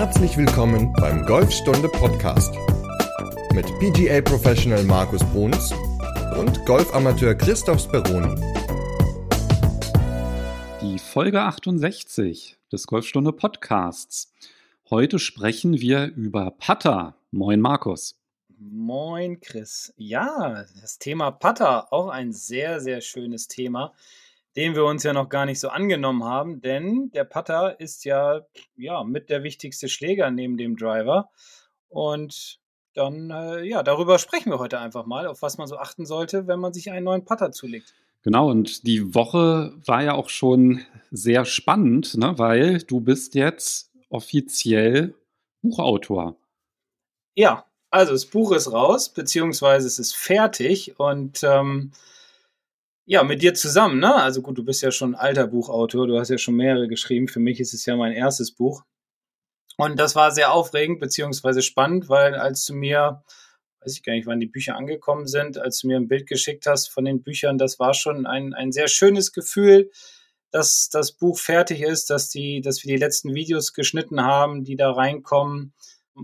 Herzlich willkommen beim Golfstunde Podcast mit PGA Professional Markus Bruns und Golfamateur Christoph Speroni. Die Folge 68 des Golfstunde Podcasts. Heute sprechen wir über Putter. Moin Markus. Moin Chris. Ja, das Thema Putter, auch ein sehr, sehr schönes Thema den wir uns ja noch gar nicht so angenommen haben, denn der Putter ist ja, ja mit der wichtigste Schläger neben dem Driver. Und dann, äh, ja, darüber sprechen wir heute einfach mal, auf was man so achten sollte, wenn man sich einen neuen Putter zulegt. Genau, und die Woche war ja auch schon sehr spannend, ne, weil du bist jetzt offiziell Buchautor. Ja, also das Buch ist raus, beziehungsweise es ist fertig und ähm, ja, mit dir zusammen, ne? Also gut, du bist ja schon ein alter Buchautor, du hast ja schon mehrere geschrieben. Für mich ist es ja mein erstes Buch. Und das war sehr aufregend beziehungsweise spannend, weil als du mir, weiß ich gar nicht, wann die Bücher angekommen sind, als du mir ein Bild geschickt hast von den Büchern, das war schon ein, ein sehr schönes Gefühl, dass das Buch fertig ist, dass die, dass wir die letzten Videos geschnitten haben, die da reinkommen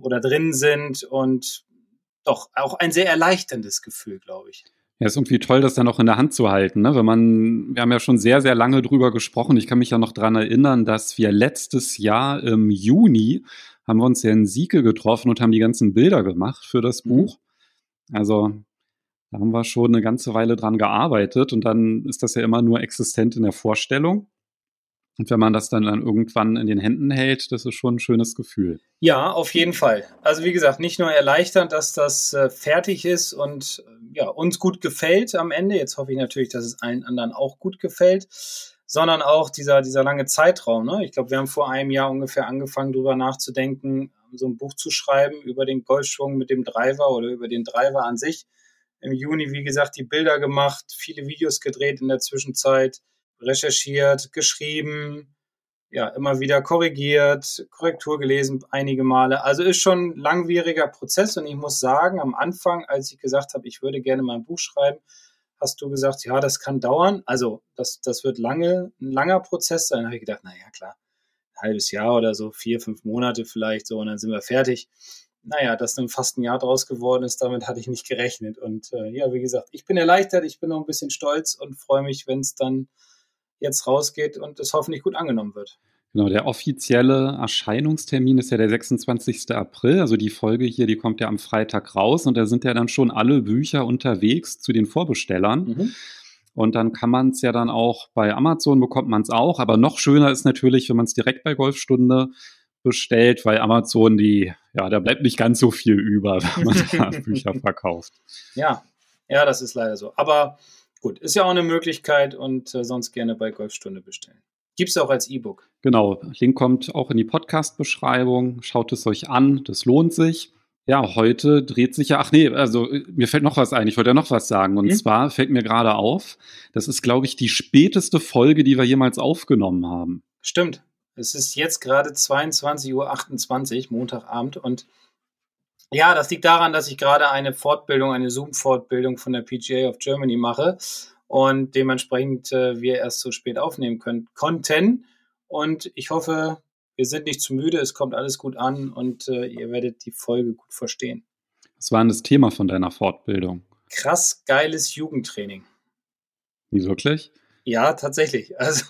oder drin sind und doch auch ein sehr erleichterndes Gefühl, glaube ich. Ja, ist irgendwie toll, das dann auch in der Hand zu halten. Ne? Wenn man, wir haben ja schon sehr, sehr lange drüber gesprochen. Ich kann mich ja noch dran erinnern, dass wir letztes Jahr im Juni haben wir uns ja in Sieke getroffen und haben die ganzen Bilder gemacht für das mhm. Buch. Also da haben wir schon eine ganze Weile dran gearbeitet und dann ist das ja immer nur existent in der Vorstellung. Und wenn man das dann, dann irgendwann in den Händen hält, das ist schon ein schönes Gefühl. Ja, auf jeden Fall. Also wie gesagt, nicht nur erleichternd, dass das äh, fertig ist und ja, uns gut gefällt am Ende. Jetzt hoffe ich natürlich, dass es allen anderen auch gut gefällt, sondern auch dieser, dieser lange Zeitraum. Ne? Ich glaube, wir haben vor einem Jahr ungefähr angefangen, darüber nachzudenken, so ein Buch zu schreiben über den Golfschwung mit dem Driver oder über den Driver an sich. Im Juni, wie gesagt, die Bilder gemacht, viele Videos gedreht in der Zwischenzeit recherchiert, geschrieben, ja, immer wieder korrigiert, Korrektur gelesen einige Male. Also ist schon ein langwieriger Prozess und ich muss sagen, am Anfang, als ich gesagt habe, ich würde gerne mal ein Buch schreiben, hast du gesagt, ja, das kann dauern. Also das, das wird lange, ein langer Prozess sein. Da habe ich gedacht, naja, klar, ein halbes Jahr oder so, vier, fünf Monate vielleicht so und dann sind wir fertig. Naja, dass dann fast ein Jahr draus geworden ist, damit hatte ich nicht gerechnet. Und äh, ja, wie gesagt, ich bin erleichtert, ich bin noch ein bisschen stolz und freue mich, wenn es dann jetzt rausgeht und es hoffentlich gut angenommen wird. Genau, der offizielle Erscheinungstermin ist ja der 26. April. Also die Folge hier, die kommt ja am Freitag raus und da sind ja dann schon alle Bücher unterwegs zu den Vorbestellern. Mhm. Und dann kann man es ja dann auch bei Amazon bekommt man es auch. Aber noch schöner ist natürlich, wenn man es direkt bei Golfstunde bestellt, weil Amazon die, ja, da bleibt nicht ganz so viel über, wenn man da Bücher verkauft. Ja, ja, das ist leider so. Aber Gut, ist ja auch eine Möglichkeit und äh, sonst gerne bei Golfstunde bestellen. Gibt es auch als E-Book. Genau, Link kommt auch in die Podcast-Beschreibung. Schaut es euch an, das lohnt sich. Ja, heute dreht sich ja, ach nee, also äh, mir fällt noch was ein, ich wollte ja noch was sagen. Und hm? zwar fällt mir gerade auf, das ist, glaube ich, die späteste Folge, die wir jemals aufgenommen haben. Stimmt. Es ist jetzt gerade 22.28 Uhr, Montagabend, und ja, das liegt daran, dass ich gerade eine Fortbildung, eine Zoom-Fortbildung von der PGA of Germany mache und dementsprechend äh, wir erst so spät aufnehmen können, konnten. Und ich hoffe, wir sind nicht zu müde, es kommt alles gut an und äh, ihr werdet die Folge gut verstehen. Was war denn das Thema von deiner Fortbildung? Krass geiles Jugendtraining. Wie wirklich? Ja, tatsächlich. Also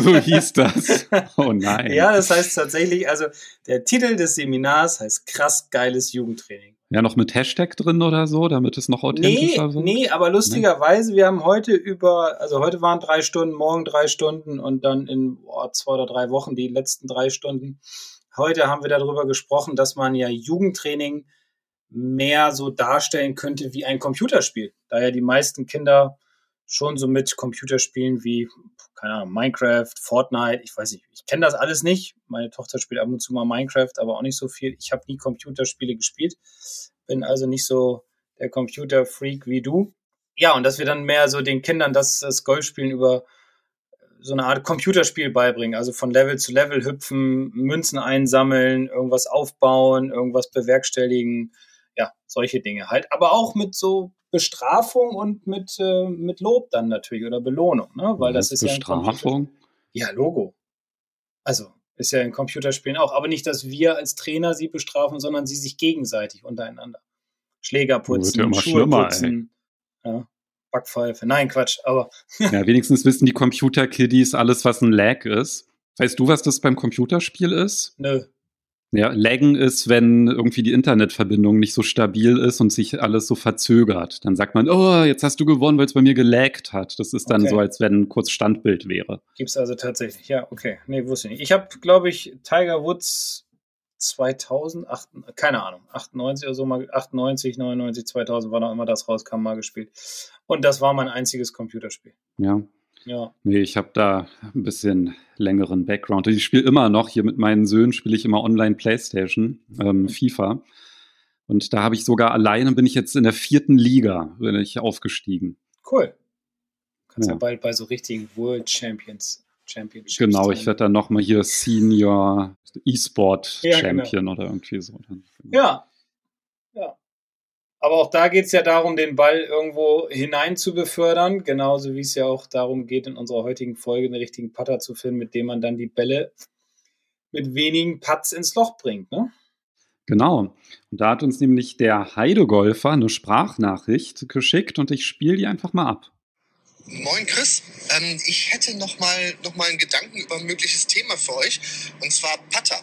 so hieß das. Oh nein. ja, das heißt tatsächlich, also der Titel des Seminars heißt krass geiles Jugendtraining. Ja, noch mit Hashtag drin oder so, damit es noch authentischer nee, wird? Nee, aber lustigerweise, nee. wir haben heute über, also heute waren drei Stunden, morgen drei Stunden und dann in oh, zwei oder drei Wochen die letzten drei Stunden. Heute haben wir darüber gesprochen, dass man ja Jugendtraining mehr so darstellen könnte wie ein Computerspiel. Da ja die meisten Kinder schon so mit Computerspielen wie, keine Ahnung, Minecraft, Fortnite, ich weiß nicht, ich kenne das alles nicht. Meine Tochter spielt ab und zu mal Minecraft, aber auch nicht so viel. Ich habe nie Computerspiele gespielt, bin also nicht so der Computerfreak wie du. Ja, und dass wir dann mehr so den Kindern das, das Golfspielen über so eine Art Computerspiel beibringen, also von Level zu Level hüpfen, Münzen einsammeln, irgendwas aufbauen, irgendwas bewerkstelligen, ja, solche Dinge halt. Aber auch mit so Bestrafung und mit, äh, mit Lob dann natürlich oder Belohnung, ne? Weil das ist Bestrafung? ja Ja, Logo. Also, Ist ja in Computerspielen auch. Aber nicht, dass wir als Trainer sie bestrafen, sondern sie sich gegenseitig untereinander. Schläger putzen, ja Schuhe putzen. Ja, Backpfeife. Nein, Quatsch, aber. ja, wenigstens wissen die Computer-Kiddies alles, was ein Lag ist. Weißt du, was das beim Computerspiel ist? Nö. Ja, laggen ist, wenn irgendwie die Internetverbindung nicht so stabil ist und sich alles so verzögert. Dann sagt man, oh, jetzt hast du gewonnen, weil es bei mir gelaggt hat. Das ist dann okay. so, als wenn kurz Standbild wäre. Gibt es also tatsächlich. Ja, okay. Nee, wusste ich nicht. Ich habe, glaube ich, Tiger Woods 2000, 8, keine Ahnung, 98 oder so mal, 98, 99, 2000, wann auch immer das rauskam, mal gespielt. Und das war mein einziges Computerspiel. Ja. Ja. Nee, ich habe da ein bisschen längeren Background. Ich spiele immer noch, hier mit meinen Söhnen spiele ich immer online Playstation, ähm, mhm. FIFA. Und da habe ich sogar alleine, bin ich jetzt in der vierten Liga, bin ich aufgestiegen. Cool. Kannst ja, ja bald bei so richtigen World Champions Championships. Genau, ich werde dann nochmal hier Senior E-Sport ja, genau. Champion genau. oder irgendwie so. Genau. Ja, ja. Aber auch da geht es ja darum, den Ball irgendwo hinein zu befördern, genauso wie es ja auch darum geht, in unserer heutigen Folge einen richtigen Putter zu finden, mit dem man dann die Bälle mit wenigen Putts ins Loch bringt. Ne? Genau. Und da hat uns nämlich der Heidegolfer eine Sprachnachricht geschickt und ich spiele die einfach mal ab. Moin Chris, ähm, ich hätte noch mal, noch mal einen Gedanken über ein mögliches Thema für euch und zwar Putter.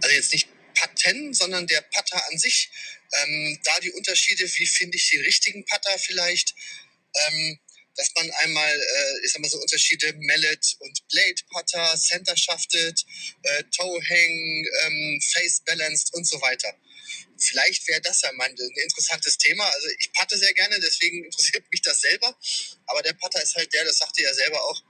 Also jetzt nicht Patten, sondern der Putter an sich. Ähm, da die Unterschiede, wie finde ich den richtigen Putter vielleicht? Ähm, dass man einmal, äh, ich sag mal so Unterschiede Mallet und Blade Putter, Center Shafted, äh, Toe Hang, ähm, Face Balanced und so weiter. Vielleicht wäre das ja mal ein interessantes Thema. Also ich patte sehr gerne, deswegen interessiert mich das selber. Aber der Putter ist halt der, das sagte ja selber auch,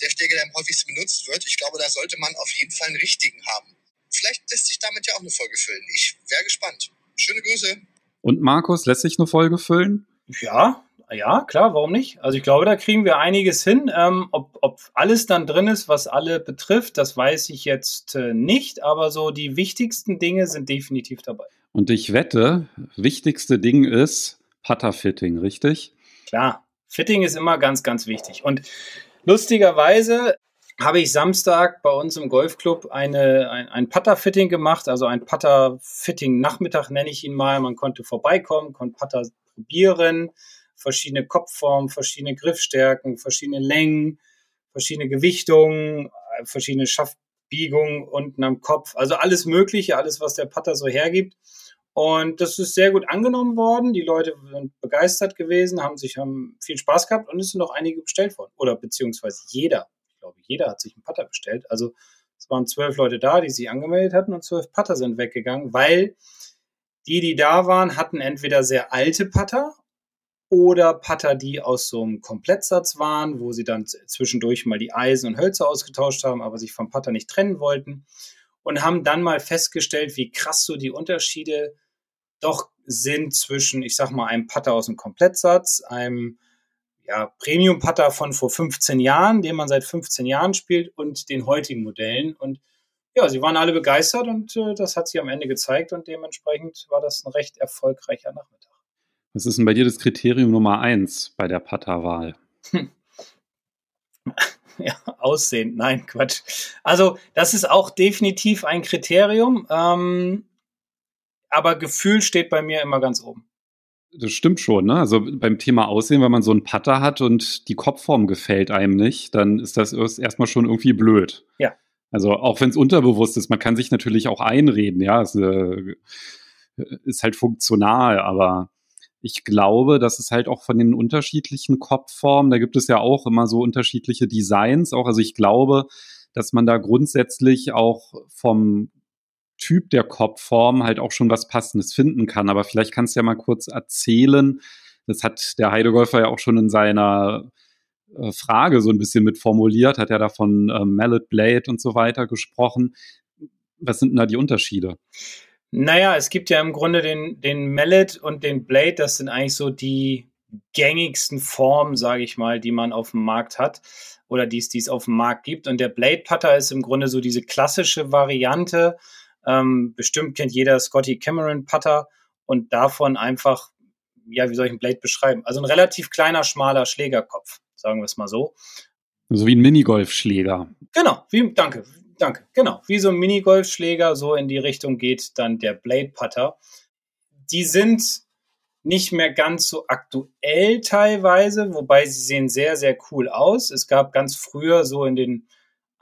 der Schläger, der am häufigsten benutzt wird. Ich glaube, da sollte man auf jeden Fall einen richtigen haben. Vielleicht lässt sich damit ja auch eine Folge füllen. Ich wäre gespannt. Schöne Grüße. Und Markus, lässt sich eine Folge füllen? Ja, ja, klar, warum nicht? Also ich glaube, da kriegen wir einiges hin. Ähm, ob, ob alles dann drin ist, was alle betrifft, das weiß ich jetzt äh, nicht, aber so die wichtigsten Dinge sind definitiv dabei. Und ich wette, wichtigste Ding ist Putter-Fitting, richtig? Klar, Fitting ist immer ganz, ganz wichtig. Und lustigerweise habe ich Samstag bei uns im Golfclub eine, ein, ein Putter-Fitting gemacht, also ein Putter-Fitting-Nachmittag nenne ich ihn mal. Man konnte vorbeikommen, konnte Putter probieren, verschiedene Kopfformen, verschiedene Griffstärken, verschiedene Längen, verschiedene Gewichtungen, verschiedene Schaftbiegungen unten am Kopf. Also alles Mögliche, alles, was der Putter so hergibt. Und das ist sehr gut angenommen worden. Die Leute sind begeistert gewesen, haben sich haben viel Spaß gehabt und es sind noch einige bestellt worden. Oder beziehungsweise jeder. Ich glaube, jeder hat sich einen Putter bestellt. Also es waren zwölf Leute da, die sich angemeldet hatten und zwölf Putter sind weggegangen, weil die, die da waren, hatten entweder sehr alte Putter oder Putter, die aus so einem Komplettsatz waren, wo sie dann zwischendurch mal die Eisen und Hölzer ausgetauscht haben, aber sich vom Putter nicht trennen wollten und haben dann mal festgestellt, wie krass so die Unterschiede doch sind zwischen, ich sag mal, einem Putter aus dem Komplettsatz, einem ja, Premium-Putter von vor 15 Jahren, den man seit 15 Jahren spielt, und den heutigen Modellen. Und ja, sie waren alle begeistert und äh, das hat sich am Ende gezeigt und dementsprechend war das ein recht erfolgreicher Nachmittag. Was ist denn bei dir das Kriterium Nummer eins bei der Putterwahl? Hm. ja, Aussehen, nein, Quatsch. Also, das ist auch definitiv ein Kriterium, ähm, aber Gefühl steht bei mir immer ganz oben. Das stimmt schon, ne? Also beim Thema Aussehen, wenn man so einen Putter hat und die Kopfform gefällt einem nicht, dann ist das erstmal schon irgendwie blöd. Ja. Also auch wenn es unterbewusst ist, man kann sich natürlich auch einreden, ja, es äh, ist halt funktional, aber ich glaube, dass es halt auch von den unterschiedlichen Kopfformen, da gibt es ja auch immer so unterschiedliche Designs auch. Also ich glaube, dass man da grundsätzlich auch vom Typ der Kopfform halt auch schon was Passendes finden kann. Aber vielleicht kannst du ja mal kurz erzählen. Das hat der Heidegolfer ja auch schon in seiner äh, Frage so ein bisschen mit formuliert, hat ja da von äh, Mallet Blade und so weiter gesprochen. Was sind denn da die Unterschiede? Naja, es gibt ja im Grunde den, den Mallet und den Blade, das sind eigentlich so die gängigsten Formen, sage ich mal, die man auf dem Markt hat oder die es auf dem Markt gibt. Und der Blade Putter ist im Grunde so diese klassische Variante. Ähm, bestimmt kennt jeder Scotty Cameron Putter und davon einfach, ja, wie soll ich einen Blade beschreiben? Also ein relativ kleiner, schmaler Schlägerkopf, sagen wir es mal so. So wie ein Minigolfschläger. Genau, wie, danke, Danke, genau. Wie so ein Minigolfschläger, so in die Richtung geht dann der Blade Putter. Die sind nicht mehr ganz so aktuell teilweise, wobei sie sehen sehr, sehr cool aus. Es gab ganz früher so in den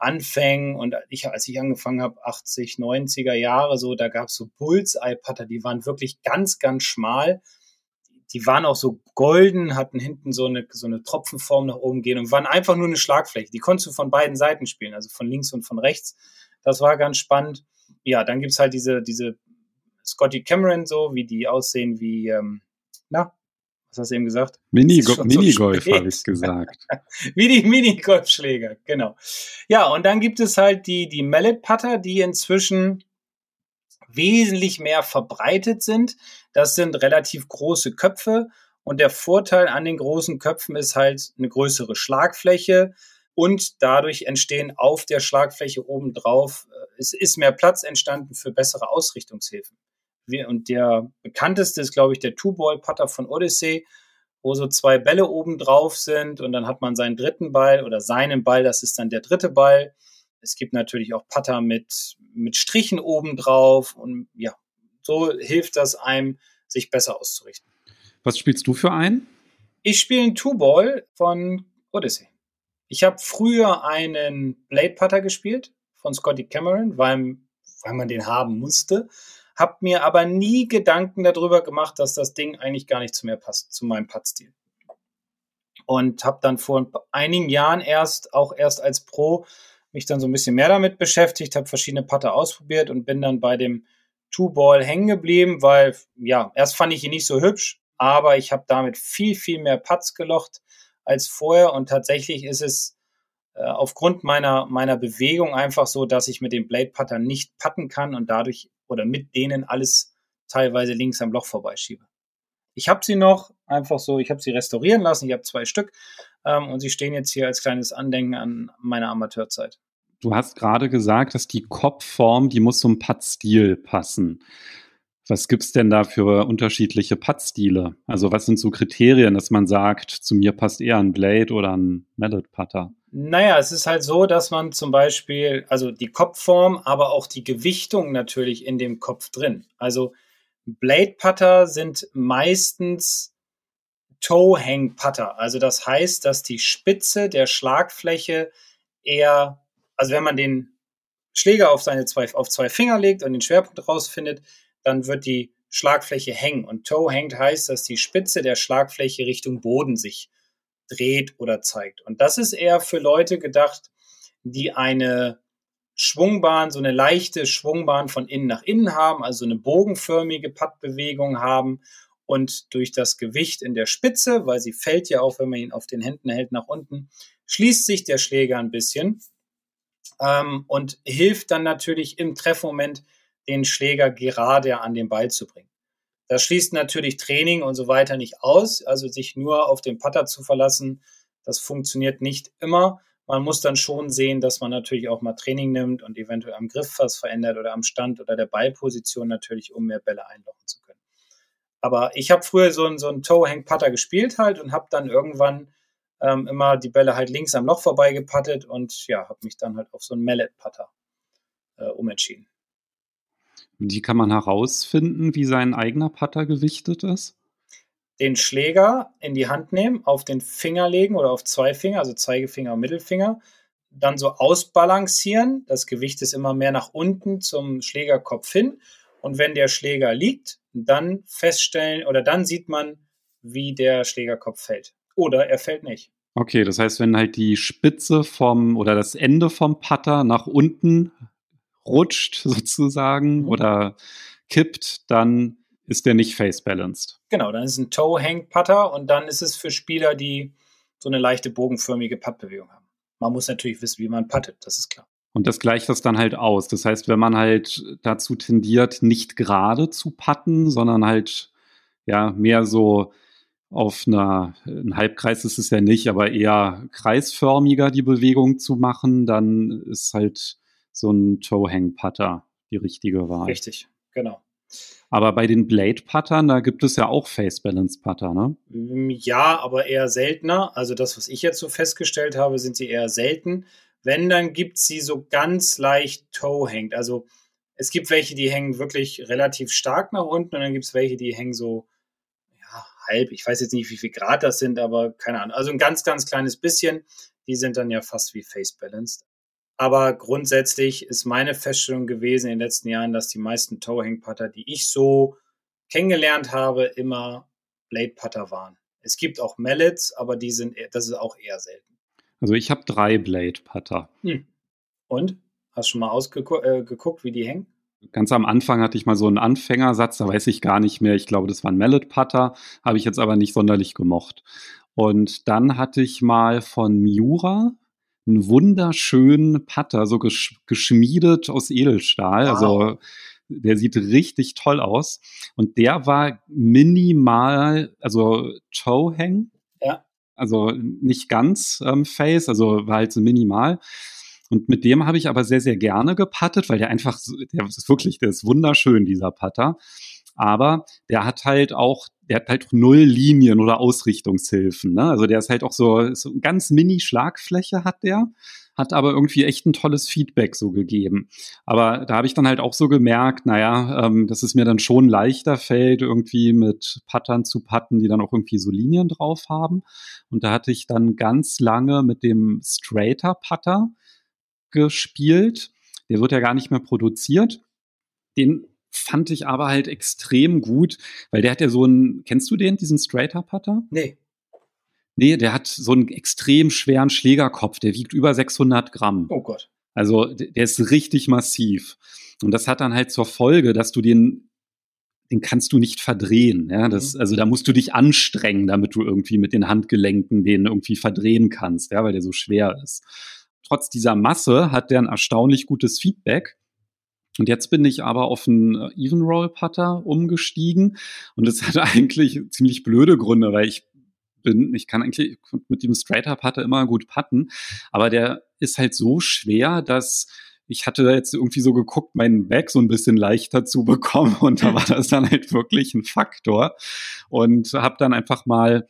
Anfängen und ich, als ich angefangen habe, 80, 90er Jahre, so, da gab es so Bullseye-Putter, die waren wirklich ganz, ganz schmal. Die waren auch so golden, hatten hinten so eine, so eine Tropfenform nach oben gehen und waren einfach nur eine Schlagfläche. Die konntest du von beiden Seiten spielen, also von links und von rechts. Das war ganz spannend. Ja, dann gibt's halt diese, diese Scotty Cameron, so, wie die aussehen wie, ähm, na, was hast du eben gesagt? Minigolf, Minigolf so habe ich gesagt. Wie die Minigolfschläger, genau. Ja, und dann gibt es halt die, die Mallet Putter, die inzwischen wesentlich mehr verbreitet sind. Das sind relativ große Köpfe. Und der Vorteil an den großen Köpfen ist halt eine größere Schlagfläche. Und dadurch entstehen auf der Schlagfläche obendrauf, äh, es ist mehr Platz entstanden für bessere Ausrichtungshilfen und der bekannteste ist, glaube ich, der Two-Ball-Putter von Odyssey, wo so zwei Bälle oben drauf sind und dann hat man seinen dritten Ball oder seinen Ball, das ist dann der dritte Ball. Es gibt natürlich auch Putter mit, mit Strichen oben drauf und ja, so hilft das einem, sich besser auszurichten. Was spielst du für einen? Ich spiele einen Two-Ball von Odyssey. Ich habe früher einen Blade Putter gespielt von Scotty Cameron, weil, weil man den haben musste habe mir aber nie Gedanken darüber gemacht, dass das Ding eigentlich gar nicht zu mir passt, zu meinem Puttstil. Und habe dann vor einigen Jahren erst, auch erst als Pro, mich dann so ein bisschen mehr damit beschäftigt, habe verschiedene Putter ausprobiert und bin dann bei dem Two-Ball hängen geblieben, weil, ja, erst fand ich ihn nicht so hübsch, aber ich habe damit viel, viel mehr Putts gelocht als vorher und tatsächlich ist es äh, aufgrund meiner, meiner Bewegung einfach so, dass ich mit dem Blade Putter nicht putten kann und dadurch oder mit denen alles teilweise links am Loch vorbeischiebe. Ich habe sie noch einfach so, ich habe sie restaurieren lassen, ich habe zwei Stück ähm, und sie stehen jetzt hier als kleines Andenken an meine Amateurzeit. Du hast gerade gesagt, dass die Kopfform, die muss zum Puttstil passen. Was gibt es denn da für unterschiedliche Puttstile? Also was sind so Kriterien, dass man sagt, zu mir passt eher ein Blade oder ein Mallet Putter? Naja, es ist halt so, dass man zum Beispiel, also die Kopfform, aber auch die Gewichtung natürlich in dem Kopf drin. Also Blade Putter sind meistens Toe-Hang Putter. Also das heißt, dass die Spitze der Schlagfläche eher, also wenn man den Schläger auf seine zwei, auf zwei Finger legt und den Schwerpunkt rausfindet, dann wird die Schlagfläche hängen. Und Toe hängt heißt, dass die Spitze der Schlagfläche Richtung Boden sich dreht oder zeigt. Und das ist eher für Leute gedacht, die eine Schwungbahn, so eine leichte Schwungbahn von innen nach innen haben, also eine bogenförmige Pattbewegung haben und durch das Gewicht in der Spitze, weil sie fällt ja auch, wenn man ihn auf den Händen hält, nach unten, schließt sich der Schläger ein bisschen ähm, und hilft dann natürlich im Treffmoment, den Schläger gerade an den Ball zu bringen. Das schließt natürlich Training und so weiter nicht aus. Also sich nur auf den Putter zu verlassen, das funktioniert nicht immer. Man muss dann schon sehen, dass man natürlich auch mal Training nimmt und eventuell am Griff was verändert oder am Stand oder der Ballposition natürlich, um mehr Bälle einlochen zu können. Aber ich habe früher so einen, so einen Toe-Hang-Putter gespielt halt und habe dann irgendwann ähm, immer die Bälle halt links am Loch vorbei gepattet und ja, habe mich dann halt auf so einen Mallet-Putter äh, umentschieden. Wie kann man herausfinden, wie sein eigener Putter gewichtet ist? Den Schläger in die Hand nehmen, auf den Finger legen oder auf zwei Finger, also Zeigefinger und Mittelfinger, dann so ausbalancieren. Das Gewicht ist immer mehr nach unten zum Schlägerkopf hin. Und wenn der Schläger liegt, dann feststellen oder dann sieht man, wie der Schlägerkopf fällt. Oder er fällt nicht. Okay, das heißt, wenn halt die Spitze vom oder das Ende vom Putter nach unten rutscht sozusagen mhm. oder kippt, dann ist der nicht face-balanced. Genau, dann ist ein Toe-Hang-Putter und dann ist es für Spieler, die so eine leichte bogenförmige Puttbewegung haben. Man muss natürlich wissen, wie man puttet, das ist klar. Und das gleicht das dann halt aus. Das heißt, wenn man halt dazu tendiert, nicht gerade zu putten, sondern halt ja mehr so auf einer, ein Halbkreis ist es ja nicht, aber eher kreisförmiger die Bewegung zu machen, dann ist halt so ein Toe-Hang-Putter die richtige Wahl. Richtig, genau. Aber bei den Blade-Puttern, da gibt es ja auch Face-Balance-Putter, ne? Mm, ja, aber eher seltener. Also das, was ich jetzt so festgestellt habe, sind sie eher selten, Wenn, dann gibt es sie so ganz leicht toe hängt. Also es gibt welche, die hängen wirklich relativ stark nach unten und dann gibt es welche, die hängen so ja, halb. Ich weiß jetzt nicht, wie viel Grad das sind, aber keine Ahnung. Also ein ganz, ganz kleines bisschen. Die sind dann ja fast wie face balanced. Aber grundsätzlich ist meine Feststellung gewesen in den letzten Jahren, dass die meisten Toe-Hang-Putter, die ich so kennengelernt habe, immer Blade-Putter waren. Es gibt auch Mallets, aber die sind, das ist auch eher selten. Also ich habe drei Blade-Putter. Hm. Und? Hast du schon mal ausgeguckt, äh, wie die hängen? Ganz am Anfang hatte ich mal so einen Anfängersatz, da weiß ich gar nicht mehr. Ich glaube, das war ein Mallet-Putter, habe ich jetzt aber nicht sonderlich gemocht. Und dann hatte ich mal von Miura einen wunderschönen Putter, so gesch geschmiedet aus Edelstahl. Also wow. Also der sieht richtig toll aus. Und der war minimal, also Toe-Hang. Ja. Also nicht ganz ähm, Face, also war halt so minimal. Und mit dem habe ich aber sehr, sehr gerne gepattet, weil der einfach, der ist wirklich, der ist wunderschön, dieser Putter. Aber der hat halt auch der hat halt null Linien oder Ausrichtungshilfen. Ne? Also der ist halt auch so, so ganz mini Schlagfläche hat der, hat aber irgendwie echt ein tolles Feedback so gegeben. Aber da habe ich dann halt auch so gemerkt, naja, ähm, dass es mir dann schon leichter fällt, irgendwie mit Pattern zu patten, die dann auch irgendwie so Linien drauf haben. Und da hatte ich dann ganz lange mit dem Straighter Putter gespielt. Der wird ja gar nicht mehr produziert. Den fand ich aber halt extrem gut, weil der hat ja so einen, kennst du den, diesen Straighter Putter? Nee. Nee, der hat so einen extrem schweren Schlägerkopf, der wiegt über 600 Gramm. Oh Gott. Also der ist richtig massiv. Und das hat dann halt zur Folge, dass du den, den kannst du nicht verdrehen. Ja, das, mhm. also da musst du dich anstrengen, damit du irgendwie mit den Handgelenken den irgendwie verdrehen kannst, ja, weil der so schwer ist. Trotz dieser Masse hat der ein erstaunlich gutes Feedback. Und jetzt bin ich aber auf einen äh, Even Roll Putter umgestiegen. Und das hat eigentlich ziemlich blöde Gründe, weil ich bin, ich kann eigentlich mit dem Straighter Putter immer gut putten, aber der ist halt so schwer, dass ich hatte jetzt irgendwie so geguckt, meinen Bag so ein bisschen leichter zu bekommen. Und da war das dann halt wirklich ein Faktor. Und habe dann einfach mal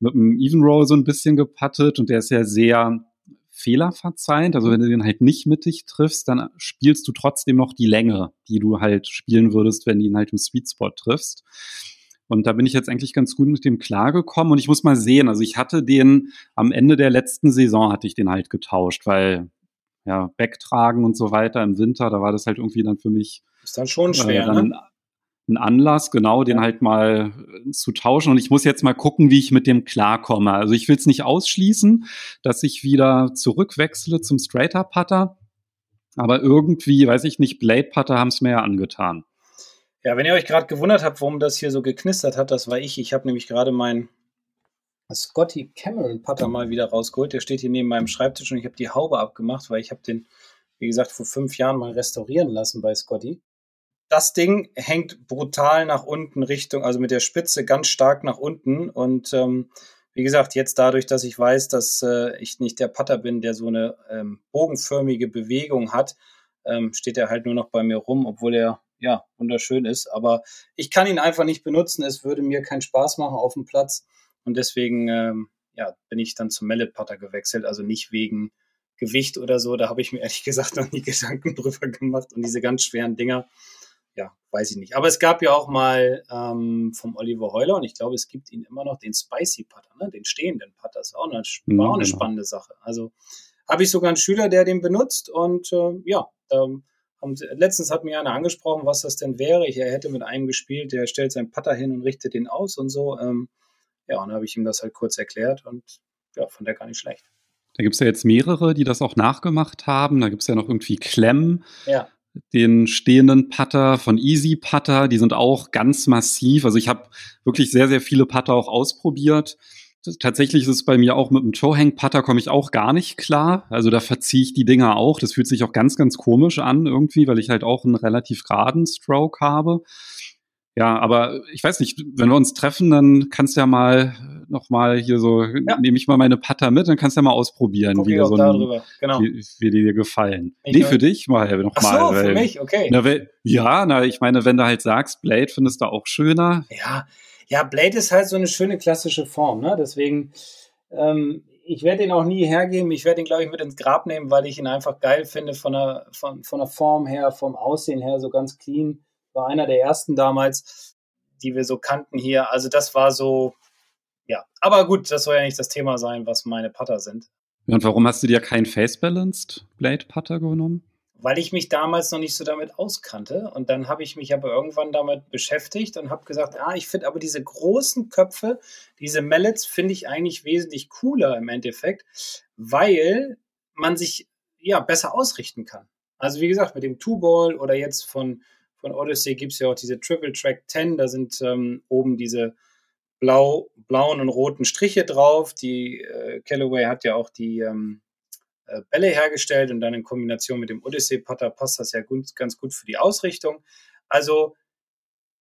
mit dem Even Roll so ein bisschen gepattet und der ist ja sehr Fehler verzeihend. Also wenn du den halt nicht mittig triffst, dann spielst du trotzdem noch die Länge, die du halt spielen würdest, wenn du ihn halt im Sweet Spot triffst. Und da bin ich jetzt eigentlich ganz gut mit dem klargekommen. Und ich muss mal sehen, also ich hatte den am Ende der letzten Saison hatte ich den halt getauscht, weil ja, Backtragen und so weiter im Winter, da war das halt irgendwie dann für mich. Ist dann schon schwer, äh, dann, ne? Ein Anlass, genau, den halt mal äh, zu tauschen. Und ich muss jetzt mal gucken, wie ich mit dem klarkomme. Also ich will es nicht ausschließen, dass ich wieder zurückwechsle zum Straighter Putter. Aber irgendwie, weiß ich nicht, Blade Putter haben es mir ja angetan. Ja, wenn ihr euch gerade gewundert habt, warum das hier so geknistert hat, das war ich. Ich habe nämlich gerade meinen Scotty Cameron Putter mal wieder rausgeholt. Der steht hier neben meinem Schreibtisch und ich habe die Haube abgemacht, weil ich habe den, wie gesagt, vor fünf Jahren mal restaurieren lassen bei Scotty das Ding hängt brutal nach unten Richtung, also mit der Spitze ganz stark nach unten. Und ähm, wie gesagt, jetzt dadurch, dass ich weiß, dass äh, ich nicht der Putter bin, der so eine ähm, bogenförmige Bewegung hat, ähm, steht er halt nur noch bei mir rum, obwohl er ja wunderschön ist. Aber ich kann ihn einfach nicht benutzen. Es würde mir keinen Spaß machen auf dem Platz. Und deswegen ähm, ja, bin ich dann zum Mallet Putter gewechselt. Also nicht wegen Gewicht oder so. Da habe ich mir ehrlich gesagt noch nie Gedanken drüber gemacht. Und diese ganz schweren Dinger ja, weiß ich nicht. Aber es gab ja auch mal ähm, vom Oliver Heuler und ich glaube, es gibt ihn immer noch den Spicy Putter, ne? den stehenden Putter. Das ist auch eine, mhm, war auch eine genau. spannende Sache. Also habe ich sogar einen Schüler, der den benutzt und äh, ja, ähm, und letztens hat mir einer angesprochen, was das denn wäre. Ich, er hätte mit einem gespielt, der stellt seinen Putter hin und richtet den aus und so. Ähm, ja, und dann habe ich ihm das halt kurz erklärt und ja, fand er gar nicht schlecht. Da gibt es ja jetzt mehrere, die das auch nachgemacht haben. Da gibt es ja noch irgendwie Clem. Ja den stehenden Putter von Easy Putter, die sind auch ganz massiv. Also ich habe wirklich sehr, sehr viele Putter auch ausprobiert. Tatsächlich ist es bei mir auch mit dem Toe-Hang Putter komme ich auch gar nicht klar. Also da verziehe ich die Dinger auch. Das fühlt sich auch ganz, ganz komisch an irgendwie, weil ich halt auch einen relativ geraden Stroke habe. Ja, aber ich weiß nicht, wenn wir uns treffen, dann kannst du ja mal noch mal hier so, ja. nehme ich mal meine Putter mit, dann kannst du ja mal ausprobieren, wie, so ein, genau. wie, wie, die dir gefallen. Ich nee, für dich mal noch Ach mal. So, weil, für mich, okay. Na, weil, ja, na, ich meine, wenn du halt sagst, Blade findest du auch schöner. Ja, ja, Blade ist halt so eine schöne klassische Form, ne? Deswegen, ähm, ich werde ihn auch nie hergeben. Ich werde ihn, glaube ich, mit ins Grab nehmen, weil ich ihn einfach geil finde von der, von, von der Form her, vom Aussehen her, so ganz clean. War einer der ersten damals, die wir so kannten hier. Also das war so, ja. Aber gut, das soll ja nicht das Thema sein, was meine Putter sind. Und warum hast du dir keinen Face-Balanced Blade Putter genommen? weil ich mich damals noch nicht so damit auskannte. Und dann habe ich mich aber irgendwann damit beschäftigt und habe gesagt, ah, ich finde aber diese großen Köpfe, diese Mallets finde ich eigentlich wesentlich cooler im Endeffekt, weil man sich ja besser ausrichten kann. Also wie gesagt, mit dem Two-Ball oder jetzt von, von Odyssey gibt es ja auch diese Triple Track 10, da sind ähm, oben diese blau, blauen und roten Striche drauf. Die äh, Callaway hat ja auch die ähm, äh, Bälle hergestellt und dann in Kombination mit dem Odyssey-Putter passt das ja gut, ganz gut für die Ausrichtung. Also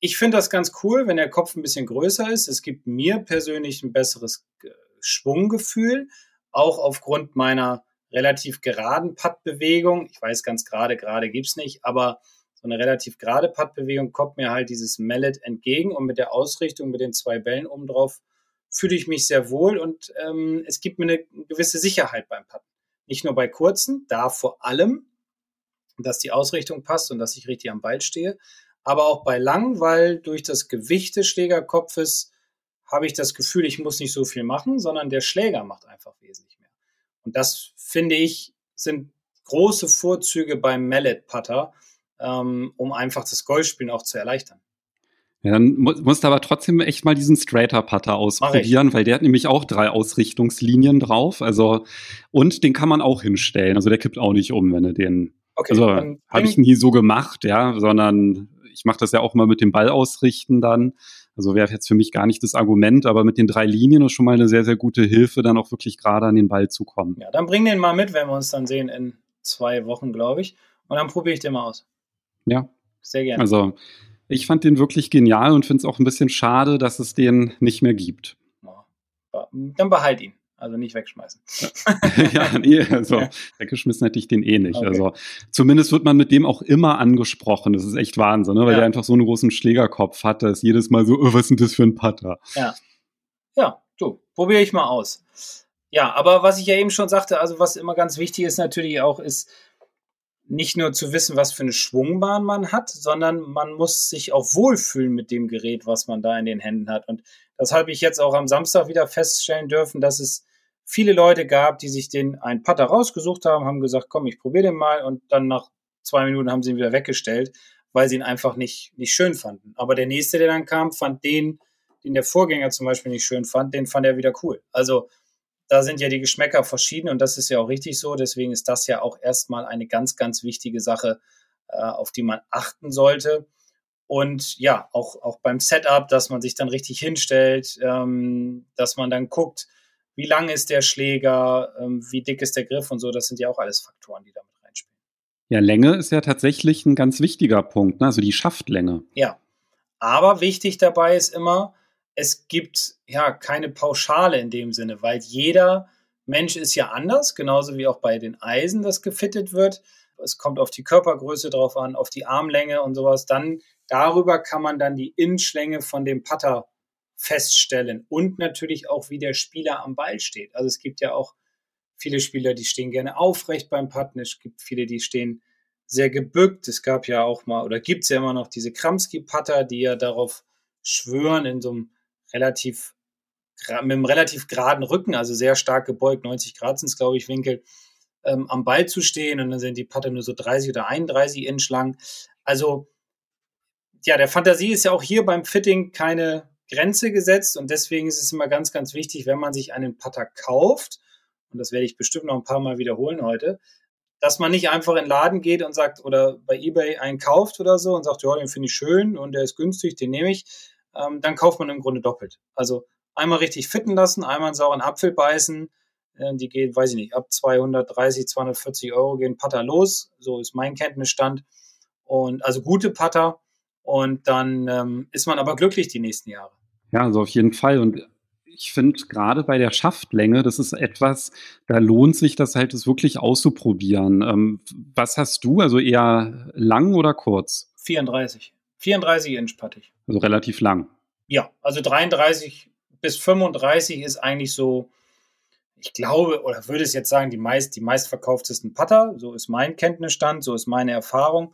ich finde das ganz cool, wenn der Kopf ein bisschen größer ist. Es gibt mir persönlich ein besseres äh, Schwunggefühl, auch aufgrund meiner relativ geraden Puttbewegung. Ich weiß ganz gerade, gerade gibt es nicht, aber so eine relativ gerade Puttbewegung kommt mir halt dieses Mallet entgegen und mit der Ausrichtung mit den zwei Bällen oben drauf fühle ich mich sehr wohl und ähm, es gibt mir eine gewisse Sicherheit beim Putten. Nicht nur bei kurzen, da vor allem, dass die Ausrichtung passt und dass ich richtig am Ball stehe, aber auch bei langen, weil durch das Gewicht des Schlägerkopfes habe ich das Gefühl, ich muss nicht so viel machen, sondern der Schläger macht einfach wesentlich mehr. Und das finde ich sind große Vorzüge beim Mallet Putter, ähm, um einfach das Golfspielen auch zu erleichtern. Ja, dann mu musst du aber trotzdem echt mal diesen Straighter Putter ausprobieren, weil der hat nämlich auch drei Ausrichtungslinien drauf. Also, und den kann man auch hinstellen. Also der kippt auch nicht um, wenn du den. Okay, also habe ich nie so gemacht, ja, sondern ich mache das ja auch mal mit dem Ball ausrichten dann. Also wäre jetzt für mich gar nicht das Argument, aber mit den drei Linien ist schon mal eine sehr, sehr gute Hilfe, dann auch wirklich gerade an den Ball zu kommen. Ja, dann bring den mal mit, wenn wir uns dann sehen in zwei Wochen, glaube ich. Und dann probiere ich den mal aus. Ja. Sehr gerne. Also ich fand den wirklich genial und finde es auch ein bisschen schade, dass es den nicht mehr gibt. Dann behalt ihn. Also nicht wegschmeißen. ja, nee, also weggeschmissen hätte ich den eh nicht. Okay. Also zumindest wird man mit dem auch immer angesprochen. Das ist echt Wahnsinn, ne? weil ja. der einfach so einen großen Schlägerkopf hat, dass jedes Mal so, oh, was ist denn das für ein Putter? Ja. Ja, du, probiere ich mal aus. Ja, aber was ich ja eben schon sagte, also was immer ganz wichtig ist natürlich auch, ist, nicht nur zu wissen, was für eine Schwungbahn man hat, sondern man muss sich auch wohlfühlen mit dem Gerät, was man da in den Händen hat. Und das habe ich jetzt auch am Samstag wieder feststellen dürfen, dass es viele Leute gab, die sich den einen Putter rausgesucht haben, haben gesagt, komm, ich probiere den mal und dann nach zwei Minuten haben sie ihn wieder weggestellt, weil sie ihn einfach nicht, nicht schön fanden. Aber der nächste, der dann kam, fand den, den der Vorgänger zum Beispiel nicht schön fand, den fand er wieder cool. Also da sind ja die Geschmäcker verschieden und das ist ja auch richtig so. Deswegen ist das ja auch erstmal eine ganz, ganz wichtige Sache, äh, auf die man achten sollte. Und ja, auch, auch beim Setup, dass man sich dann richtig hinstellt, ähm, dass man dann guckt, wie lang ist der Schläger, ähm, wie dick ist der Griff und so. Das sind ja auch alles Faktoren, die damit reinspielen. Ja, Länge ist ja tatsächlich ein ganz wichtiger Punkt, ne? also die Schaftlänge. Ja, aber wichtig dabei ist immer, es gibt ja keine Pauschale in dem Sinne, weil jeder Mensch ist ja anders, genauso wie auch bei den Eisen, das gefittet wird. Es kommt auf die Körpergröße drauf an, auf die Armlänge und sowas. Dann darüber kann man dann die Inschlänge von dem Putter feststellen und natürlich auch, wie der Spieler am Ball steht. Also es gibt ja auch viele Spieler, die stehen gerne aufrecht beim Putten. Es gibt viele, die stehen sehr gebückt. Es gab ja auch mal oder gibt es ja immer noch diese Kramski-Putter, die ja darauf schwören, in so einem relativ mit einem relativ geraden Rücken, also sehr stark gebeugt, 90 Grad sind es, glaube ich, Winkel, ähm, am Ball zu stehen und dann sind die Putter nur so 30 oder 31 Inch lang. Also, ja, der Fantasie ist ja auch hier beim Fitting keine Grenze gesetzt und deswegen ist es immer ganz, ganz wichtig, wenn man sich einen Putter kauft, und das werde ich bestimmt noch ein paar Mal wiederholen heute, dass man nicht einfach in den Laden geht und sagt oder bei eBay einen kauft oder so und sagt, ja, den finde ich schön und der ist günstig, den nehme ich, ähm, dann kauft man im Grunde doppelt. Also einmal richtig fitten lassen, einmal einen sauren Apfel beißen. Äh, die gehen, weiß ich nicht, ab 230, 240 Euro gehen Putter los. So ist mein Kenntnisstand. Und also gute Putter. Und dann ähm, ist man aber glücklich die nächsten Jahre. Ja, also auf jeden Fall. Und ich finde gerade bei der Schaftlänge, das ist etwas, da lohnt sich das halt, das wirklich auszuprobieren. Ähm, was hast du? Also eher lang oder kurz? 34. 34 Inch pattig. Also relativ lang. Ja, also 33 bis 35 ist eigentlich so, ich glaube, oder würde es jetzt sagen, die meist, die meistverkauftesten Putter. So ist mein Kenntnisstand, so ist meine Erfahrung.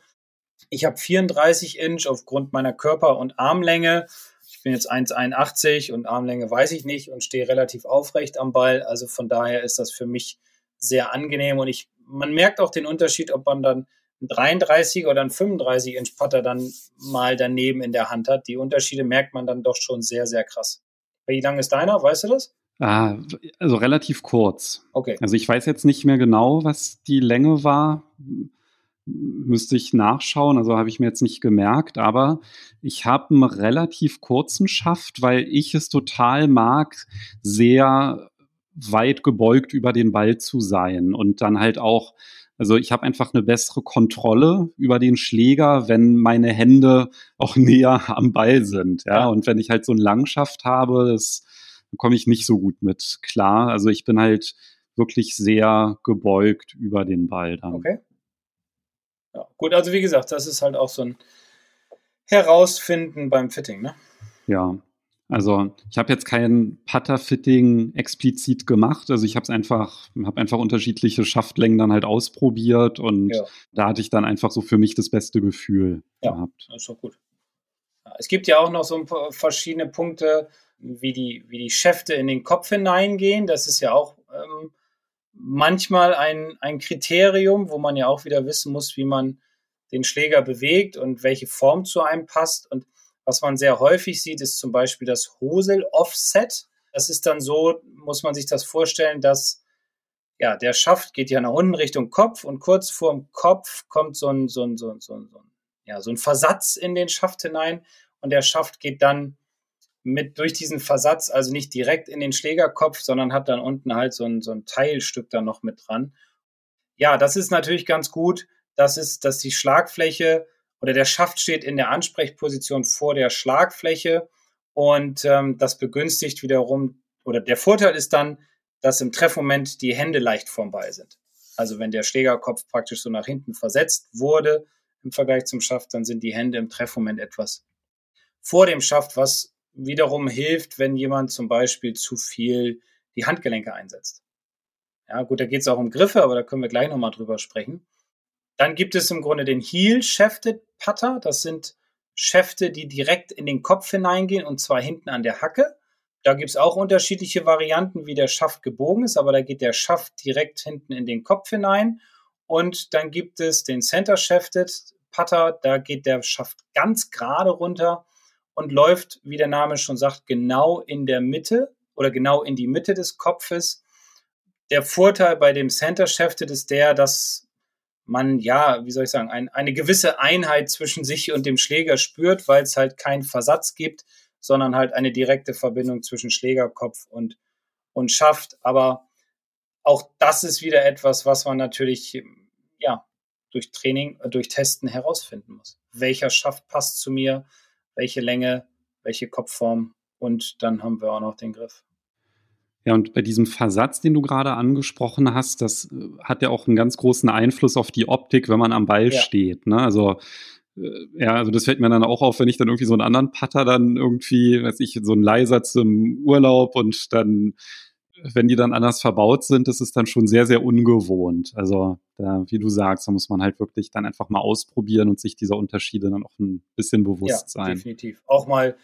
Ich habe 34 Inch aufgrund meiner Körper- und Armlänge. Ich bin jetzt 1,81 und Armlänge weiß ich nicht und stehe relativ aufrecht am Ball. Also von daher ist das für mich sehr angenehm und ich, man merkt auch den Unterschied, ob man dann ein 33 oder ein 35 Inch Putter dann mal daneben in der Hand hat. Die Unterschiede merkt man dann doch schon sehr, sehr krass. Wie lang ist deiner? Weißt du das? Ah, also relativ kurz. Okay. Also ich weiß jetzt nicht mehr genau, was die Länge war. Müsste ich nachschauen, also habe ich mir jetzt nicht gemerkt, aber ich habe einen relativ kurzen Schaft, weil ich es total mag, sehr weit gebeugt über den Ball zu sein und dann halt auch also ich habe einfach eine bessere Kontrolle über den Schläger, wenn meine Hände auch näher am Ball sind. Ja, und wenn ich halt so einen Langschaft habe, das komme ich nicht so gut mit klar. Also ich bin halt wirklich sehr gebeugt über den Ball dann. Okay. Ja, gut, also wie gesagt, das ist halt auch so ein Herausfinden beim Fitting, ne? Ja, also ich habe jetzt kein Putter-Fitting explizit gemacht. Also ich habe es einfach, habe einfach unterschiedliche Schaftlängen dann halt ausprobiert und ja. da hatte ich dann einfach so für mich das beste Gefühl ja, gehabt. Das ist doch gut. Es gibt ja auch noch so ein paar verschiedene Punkte, wie die, wie die Schäfte in den Kopf hineingehen. Das ist ja auch ähm, manchmal ein, ein Kriterium, wo man ja auch wieder wissen muss, wie man den Schläger bewegt und welche Form zu einem passt. Und was man sehr häufig sieht, ist zum Beispiel das Hosel-Offset. Das ist dann so, muss man sich das vorstellen, dass ja, der Schaft geht ja nach unten Richtung Kopf und kurz vorm Kopf kommt so ein, so ein, so ein, so ein, ja, so ein Versatz in den Schaft hinein und der Schaft geht dann mit durch diesen Versatz, also nicht direkt in den Schlägerkopf, sondern hat dann unten halt so ein, so ein Teilstück da noch mit dran. Ja, das ist natürlich ganz gut. Das ist, dass die Schlagfläche oder der Schaft steht in der Ansprechposition vor der Schlagfläche und ähm, das begünstigt wiederum, oder der Vorteil ist dann, dass im Treffmoment die Hände leicht vorm Ball sind. Also wenn der Schlägerkopf praktisch so nach hinten versetzt wurde im Vergleich zum Schaft, dann sind die Hände im Treffmoment etwas vor dem Schaft, was wiederum hilft, wenn jemand zum Beispiel zu viel die Handgelenke einsetzt. Ja, gut, da geht es auch um Griffe, aber da können wir gleich nochmal drüber sprechen. Dann gibt es im Grunde den Heel Shafted Putter. Das sind Schäfte, die direkt in den Kopf hineingehen und zwar hinten an der Hacke. Da gibt es auch unterschiedliche Varianten, wie der Schaft gebogen ist, aber da geht der Schaft direkt hinten in den Kopf hinein. Und dann gibt es den Center Shafted Putter, da geht der Schaft ganz gerade runter und läuft, wie der Name schon sagt, genau in der Mitte oder genau in die Mitte des Kopfes. Der Vorteil bei dem Center Shafted ist der, dass man ja, wie soll ich sagen, ein, eine gewisse Einheit zwischen sich und dem Schläger spürt, weil es halt keinen Versatz gibt, sondern halt eine direkte Verbindung zwischen Schlägerkopf und, und Schaft. Aber auch das ist wieder etwas, was man natürlich, ja, durch Training, durch Testen herausfinden muss. Welcher Schaft passt zu mir, welche Länge, welche Kopfform und dann haben wir auch noch den Griff. Ja, und bei diesem Versatz, den du gerade angesprochen hast, das äh, hat ja auch einen ganz großen Einfluss auf die Optik, wenn man am Ball ja. steht. Ne? Also äh, ja, also das fällt mir dann auch auf, wenn ich dann irgendwie so einen anderen Putter dann irgendwie, weiß ich, so einen Leihsatz im Urlaub und dann, wenn die dann anders verbaut sind, das ist dann schon sehr, sehr ungewohnt. Also da, wie du sagst, da muss man halt wirklich dann einfach mal ausprobieren und sich dieser Unterschiede dann auch ein bisschen bewusst ja, sein. Definitiv. Auch mal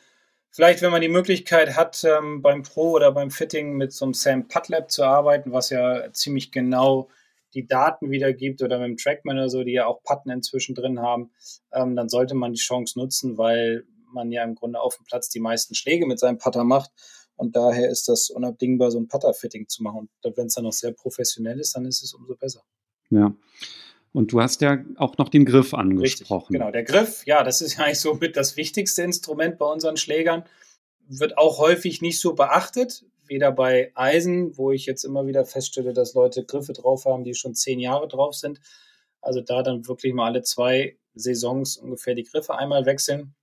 Vielleicht, wenn man die Möglichkeit hat, ähm, beim Pro oder beim Fitting mit so einem Sam Putlab zu arbeiten, was ja ziemlich genau die Daten wiedergibt oder mit dem Trackman oder so, die ja auch Putten inzwischen drin haben, ähm, dann sollte man die Chance nutzen, weil man ja im Grunde auf dem Platz die meisten Schläge mit seinem Putter macht. Und daher ist das unabdingbar, so ein Putter-Fitting zu machen. Und wenn es dann noch sehr professionell ist, dann ist es umso besser. Ja. Und du hast ja auch noch den Griff angesprochen. Richtig, genau, der Griff, ja, das ist ja eigentlich so mit das wichtigste Instrument bei unseren Schlägern. Wird auch häufig nicht so beachtet, weder bei Eisen, wo ich jetzt immer wieder feststelle, dass Leute Griffe drauf haben, die schon zehn Jahre drauf sind. Also da dann wirklich mal alle zwei Saisons ungefähr die Griffe einmal wechseln.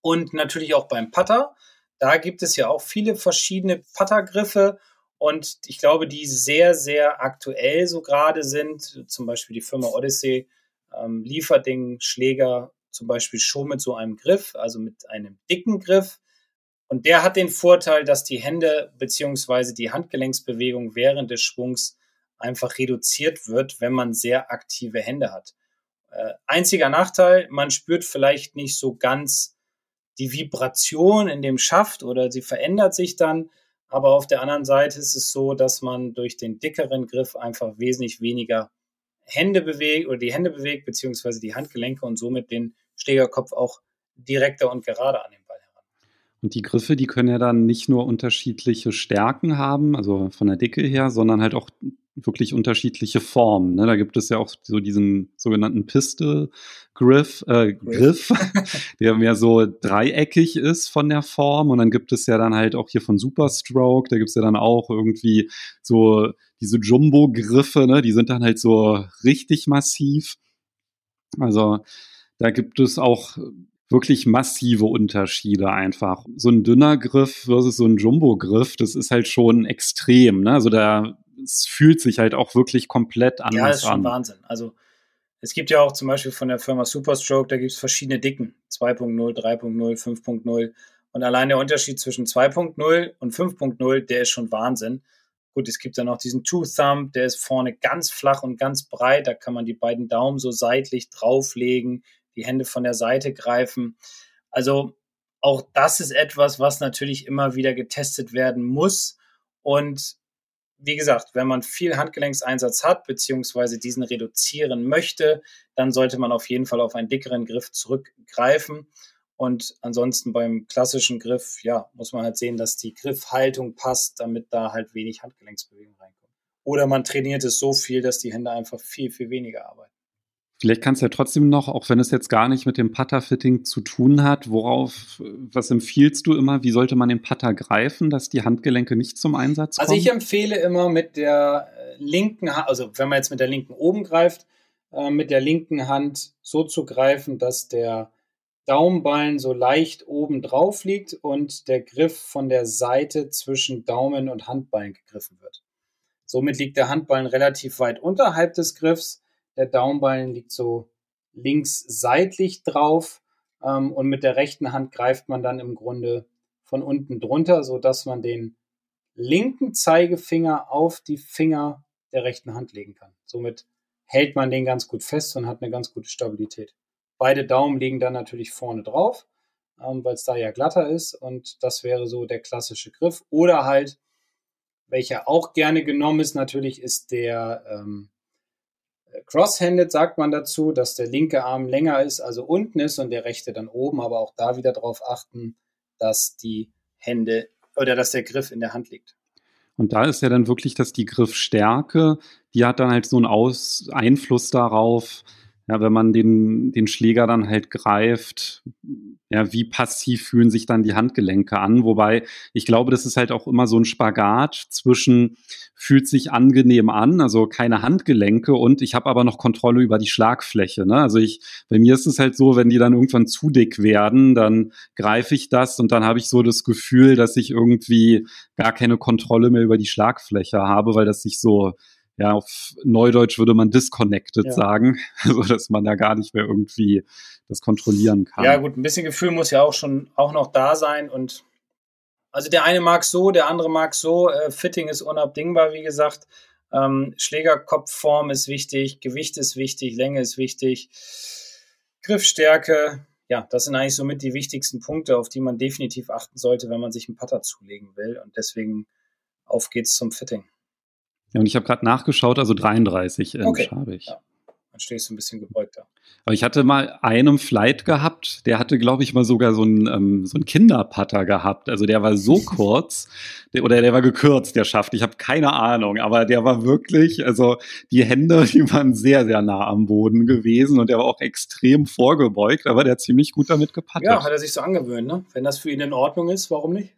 Und natürlich auch beim Putter. Da gibt es ja auch viele verschiedene Puttergriffe und ich glaube, die sehr, sehr aktuell so gerade sind. Zum Beispiel die Firma Odyssey ähm, liefert den Schläger zum Beispiel schon mit so einem Griff, also mit einem dicken Griff. Und der hat den Vorteil, dass die Hände beziehungsweise die Handgelenksbewegung während des Schwungs einfach reduziert wird, wenn man sehr aktive Hände hat. Äh, einziger Nachteil, man spürt vielleicht nicht so ganz die Vibration in dem Schaft oder sie verändert sich dann. Aber auf der anderen Seite ist es so, dass man durch den dickeren Griff einfach wesentlich weniger Hände bewegt oder die Hände bewegt, beziehungsweise die Handgelenke und somit den Schlägerkopf auch direkter und gerade an den Ball heran. Und die Griffe, die können ja dann nicht nur unterschiedliche Stärken haben, also von der Dicke her, sondern halt auch wirklich unterschiedliche Formen. Ne? Da gibt es ja auch so diesen sogenannten Pistol Griff, äh, Griff, der mehr so dreieckig ist von der Form. Und dann gibt es ja dann halt auch hier von Superstroke, da gibt es ja dann auch irgendwie so diese Jumbo-Griffe, ne? die sind dann halt so richtig massiv. Also da gibt es auch wirklich massive Unterschiede einfach. So ein dünner Griff versus so ein Jumbo-Griff, das ist halt schon extrem. Ne? Also da es fühlt sich halt auch wirklich komplett anders an. Ja, das ist schon an. Wahnsinn. Also es gibt ja auch zum Beispiel von der Firma Superstroke, da gibt es verschiedene Dicken. 2.0, 3.0, 5.0. Und allein der Unterschied zwischen 2.0 und 5.0, der ist schon Wahnsinn. Gut, es gibt dann noch diesen Two Thumb, der ist vorne ganz flach und ganz breit. Da kann man die beiden Daumen so seitlich drauflegen, die Hände von der Seite greifen. Also auch das ist etwas, was natürlich immer wieder getestet werden muss. Und wie gesagt, wenn man viel Handgelenkseinsatz hat, beziehungsweise diesen reduzieren möchte, dann sollte man auf jeden Fall auf einen dickeren Griff zurückgreifen. Und ansonsten beim klassischen Griff, ja, muss man halt sehen, dass die Griffhaltung passt, damit da halt wenig Handgelenksbewegung reinkommt. Oder man trainiert es so viel, dass die Hände einfach viel, viel weniger arbeiten. Vielleicht kannst du ja trotzdem noch, auch wenn es jetzt gar nicht mit dem Putter-Fitting zu tun hat, worauf, was empfiehlst du immer, wie sollte man den Putter greifen, dass die Handgelenke nicht zum Einsatz kommen? Also ich empfehle immer mit der äh, linken Hand, also wenn man jetzt mit der linken oben greift, äh, mit der linken Hand so zu greifen, dass der Daumenballen so leicht oben drauf liegt und der Griff von der Seite zwischen Daumen und Handballen gegriffen wird. Somit liegt der Handballen relativ weit unterhalb des Griffs der Daumenballen liegt so links seitlich drauf ähm, und mit der rechten Hand greift man dann im Grunde von unten drunter, so dass man den linken Zeigefinger auf die Finger der rechten Hand legen kann. Somit hält man den ganz gut fest und hat eine ganz gute Stabilität. Beide Daumen liegen dann natürlich vorne drauf, ähm, weil es da ja glatter ist und das wäre so der klassische Griff. Oder halt, welcher auch gerne genommen ist, natürlich ist der ähm, Cross-handed sagt man dazu, dass der linke Arm länger ist, also unten ist und der rechte dann oben, aber auch da wieder darauf achten, dass die Hände oder dass der Griff in der Hand liegt. Und da ist ja dann wirklich, dass die Griffstärke, die hat dann halt so einen Aus Einfluss darauf, ja, wenn man den, den Schläger dann halt greift, ja, wie passiv fühlen sich dann die Handgelenke an? Wobei ich glaube, das ist halt auch immer so ein Spagat zwischen fühlt sich angenehm an, also keine Handgelenke und ich habe aber noch Kontrolle über die Schlagfläche. Ne? Also ich, bei mir ist es halt so, wenn die dann irgendwann zu dick werden, dann greife ich das und dann habe ich so das Gefühl, dass ich irgendwie gar keine Kontrolle mehr über die Schlagfläche habe, weil das sich so ja, auf Neudeutsch würde man disconnected ja. sagen, so dass man da gar nicht mehr irgendwie das kontrollieren kann. Ja, gut, ein bisschen Gefühl muss ja auch schon auch noch da sein und also der eine mag so, der andere mag so. Äh, Fitting ist unabdingbar, wie gesagt. Ähm, Schlägerkopfform ist wichtig, Gewicht ist wichtig, Länge ist wichtig, Griffstärke. Ja, das sind eigentlich somit die wichtigsten Punkte, auf die man definitiv achten sollte, wenn man sich einen Putter zulegen will. Und deswegen auf geht's zum Fitting. Ja, und ich habe gerade nachgeschaut, also 33 Inch okay. habe ich. Ja. Dann stehst du ein bisschen gebeugter. Aber ich hatte mal einen Flight gehabt, der hatte, glaube ich, mal sogar so einen, ähm, so einen Kinderputter gehabt. Also der war so kurz, der, oder der war gekürzt, der Schaft. Ich habe keine Ahnung, aber der war wirklich, also die Hände, die waren sehr, sehr nah am Boden gewesen und der war auch extrem vorgebeugt, aber der hat ziemlich gut damit gepattet. Ja, hat er sich so angewöhnt, ne? Wenn das für ihn in Ordnung ist, warum nicht?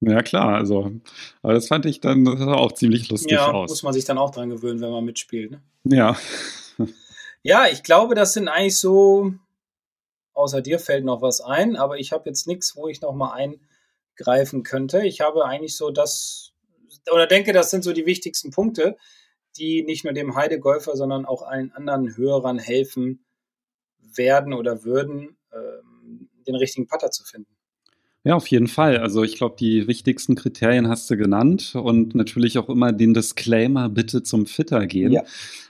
Ja, klar, also, aber das fand ich dann auch ziemlich lustig ja, aus. muss man sich dann auch dran gewöhnen, wenn man mitspielt, ne? Ja. ja, ich glaube, das sind eigentlich so, außer dir fällt noch was ein, aber ich habe jetzt nichts, wo ich noch mal eingreifen könnte. Ich habe eigentlich so das, oder denke, das sind so die wichtigsten Punkte, die nicht nur dem Heidegolfer, sondern auch allen anderen Hörern helfen werden oder würden, ähm, den richtigen Putter zu finden. Ja, auf jeden Fall. Also ich glaube, die wichtigsten Kriterien hast du genannt und natürlich auch immer den Disclaimer, bitte zum Fitter gehen. Ja.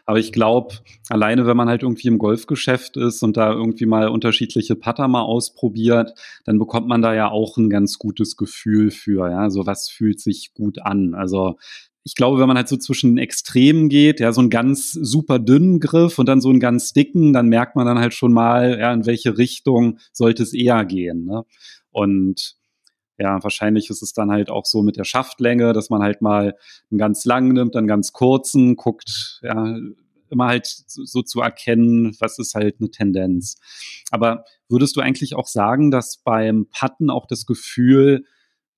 Aber ich glaube, alleine wenn man halt irgendwie im Golfgeschäft ist und da irgendwie mal unterschiedliche Putter mal ausprobiert, dann bekommt man da ja auch ein ganz gutes Gefühl für, ja, so was fühlt sich gut an. Also ich glaube, wenn man halt so zwischen Extremen geht, ja, so einen ganz super dünnen Griff und dann so einen ganz dicken, dann merkt man dann halt schon mal, ja, in welche Richtung sollte es eher gehen. Ne? Und ja, wahrscheinlich ist es dann halt auch so mit der Schaftlänge, dass man halt mal einen ganz langen nimmt, dann ganz kurzen, guckt, ja, immer halt so zu erkennen, was ist halt eine Tendenz. Aber würdest du eigentlich auch sagen, dass beim Patten auch das Gefühl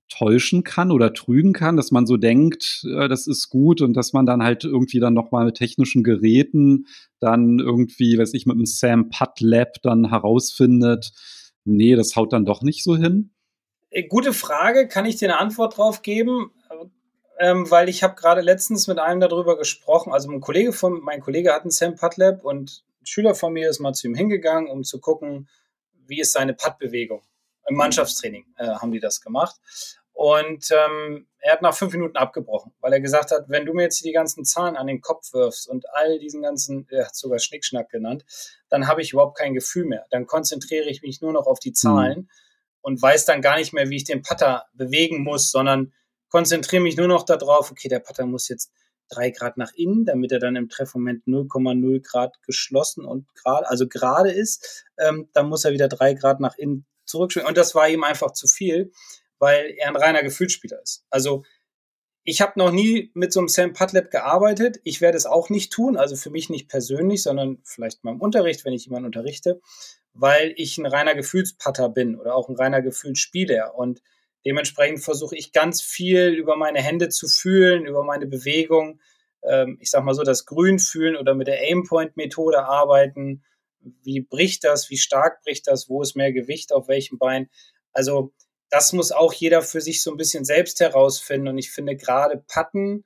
täuschen kann oder trügen kann, dass man so denkt, äh, das ist gut und dass man dann halt irgendwie dann nochmal mit technischen Geräten dann irgendwie, weiß ich, mit dem Sam Putt Lab dann herausfindet, nee, das haut dann doch nicht so hin? Äh, gute Frage, kann ich dir eine Antwort drauf geben? Ähm, weil ich habe gerade letztens mit einem darüber gesprochen. Also mein Kollege von, mein Kollege hat ein Sam Putt Lab und ein Schüler von mir ist mal zu ihm hingegangen, um zu gucken, wie ist seine Putt-Bewegung. Im Mannschaftstraining äh, haben die das gemacht. Und ähm, er hat nach fünf Minuten abgebrochen, weil er gesagt hat, wenn du mir jetzt die ganzen Zahlen an den Kopf wirfst und all diesen ganzen, er hat sogar Schnickschnack genannt, dann habe ich überhaupt kein Gefühl mehr. Dann konzentriere ich mich nur noch auf die Zahlen mhm. und weiß dann gar nicht mehr, wie ich den Putter bewegen muss, sondern konzentriere mich nur noch darauf, okay, der Putter muss jetzt drei Grad nach innen, damit er dann im Treffmoment 0,0 Grad geschlossen und gerade, also gerade ist. Ähm, dann muss er wieder drei Grad nach innen zurückschwingen. Und das war ihm einfach zu viel weil er ein reiner Gefühlsspieler ist. Also ich habe noch nie mit so einem Sam Putlab gearbeitet. Ich werde es auch nicht tun, also für mich nicht persönlich, sondern vielleicht mal im Unterricht, wenn ich jemanden unterrichte, weil ich ein reiner Gefühlspatter bin oder auch ein reiner Gefühlsspieler. Und dementsprechend versuche ich ganz viel über meine Hände zu fühlen, über meine Bewegung. Ähm, ich sag mal so, das Grün fühlen oder mit der Aimpoint-Methode arbeiten. Wie bricht das? Wie stark bricht das? Wo ist mehr Gewicht auf welchem Bein? Also das muss auch jeder für sich so ein bisschen selbst herausfinden. Und ich finde gerade Patten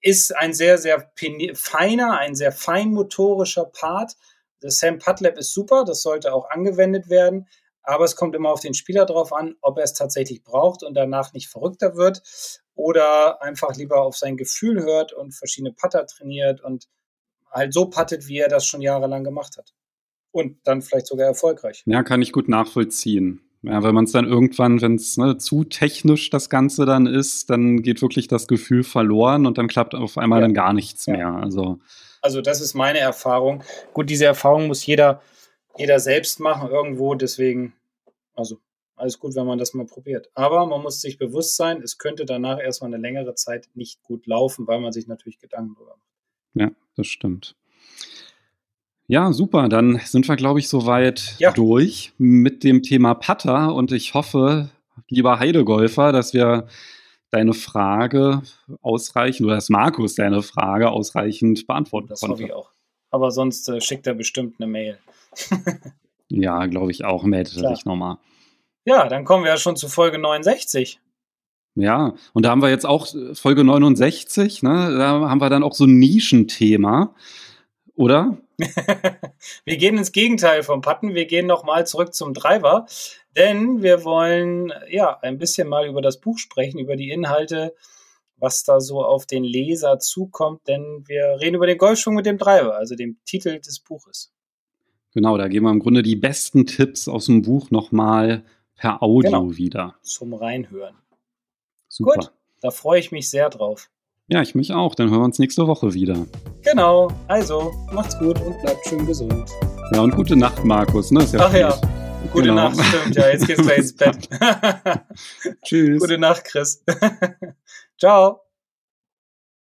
ist ein sehr, sehr feiner, ein sehr feinmotorischer Part. Das Sam Putlab ist super, das sollte auch angewendet werden. Aber es kommt immer auf den Spieler drauf an, ob er es tatsächlich braucht und danach nicht verrückter wird oder einfach lieber auf sein Gefühl hört und verschiedene Putter trainiert und halt so puttet, wie er das schon jahrelang gemacht hat. Und dann vielleicht sogar erfolgreich. Ja, kann ich gut nachvollziehen. Ja, wenn man es dann irgendwann, wenn es ne, zu technisch das Ganze dann ist, dann geht wirklich das Gefühl verloren und dann klappt auf einmal ja. dann gar nichts ja. mehr. Also, also das ist meine Erfahrung. Gut, diese Erfahrung muss jeder, jeder selbst machen irgendwo, deswegen, also alles gut, wenn man das mal probiert. Aber man muss sich bewusst sein, es könnte danach erstmal eine längere Zeit nicht gut laufen, weil man sich natürlich Gedanken darüber macht. Ja, das stimmt. Ja, super. Dann sind wir, glaube ich, soweit ja. durch mit dem Thema Putter. Und ich hoffe, lieber Heidegolfer, dass wir deine Frage ausreichend oder dass Markus deine Frage ausreichend beantworten das konnte. Das hoffe ich auch. Aber sonst äh, schickt er bestimmt eine Mail. ja, glaube ich auch. Meldet er sich nochmal. Ja, dann kommen wir ja schon zu Folge 69. Ja, und da haben wir jetzt auch äh, Folge 69, ne? Da haben wir dann auch so ein Nischenthema, oder? Wir gehen ins Gegenteil vom Patten. Wir gehen nochmal zurück zum Driver, denn wir wollen ja ein bisschen mal über das Buch sprechen, über die Inhalte, was da so auf den Leser zukommt, denn wir reden über den Golfschwung mit dem Driver, also dem Titel des Buches. Genau, da geben wir im Grunde die besten Tipps aus dem Buch nochmal per Audio genau, wieder. Zum Reinhören. Super. Gut, da freue ich mich sehr drauf. Ja, ich mich auch. Dann hören wir uns nächste Woche wieder. Genau. Also, macht's gut und bleibt schön gesund. Ja, und gute Nacht, Markus. Ne? Ja Ach ja. Gute genau. Nacht, stimmt. Ja, jetzt geht's gleich ins Bett. Tschüss. Gute Nacht, Chris. Ciao.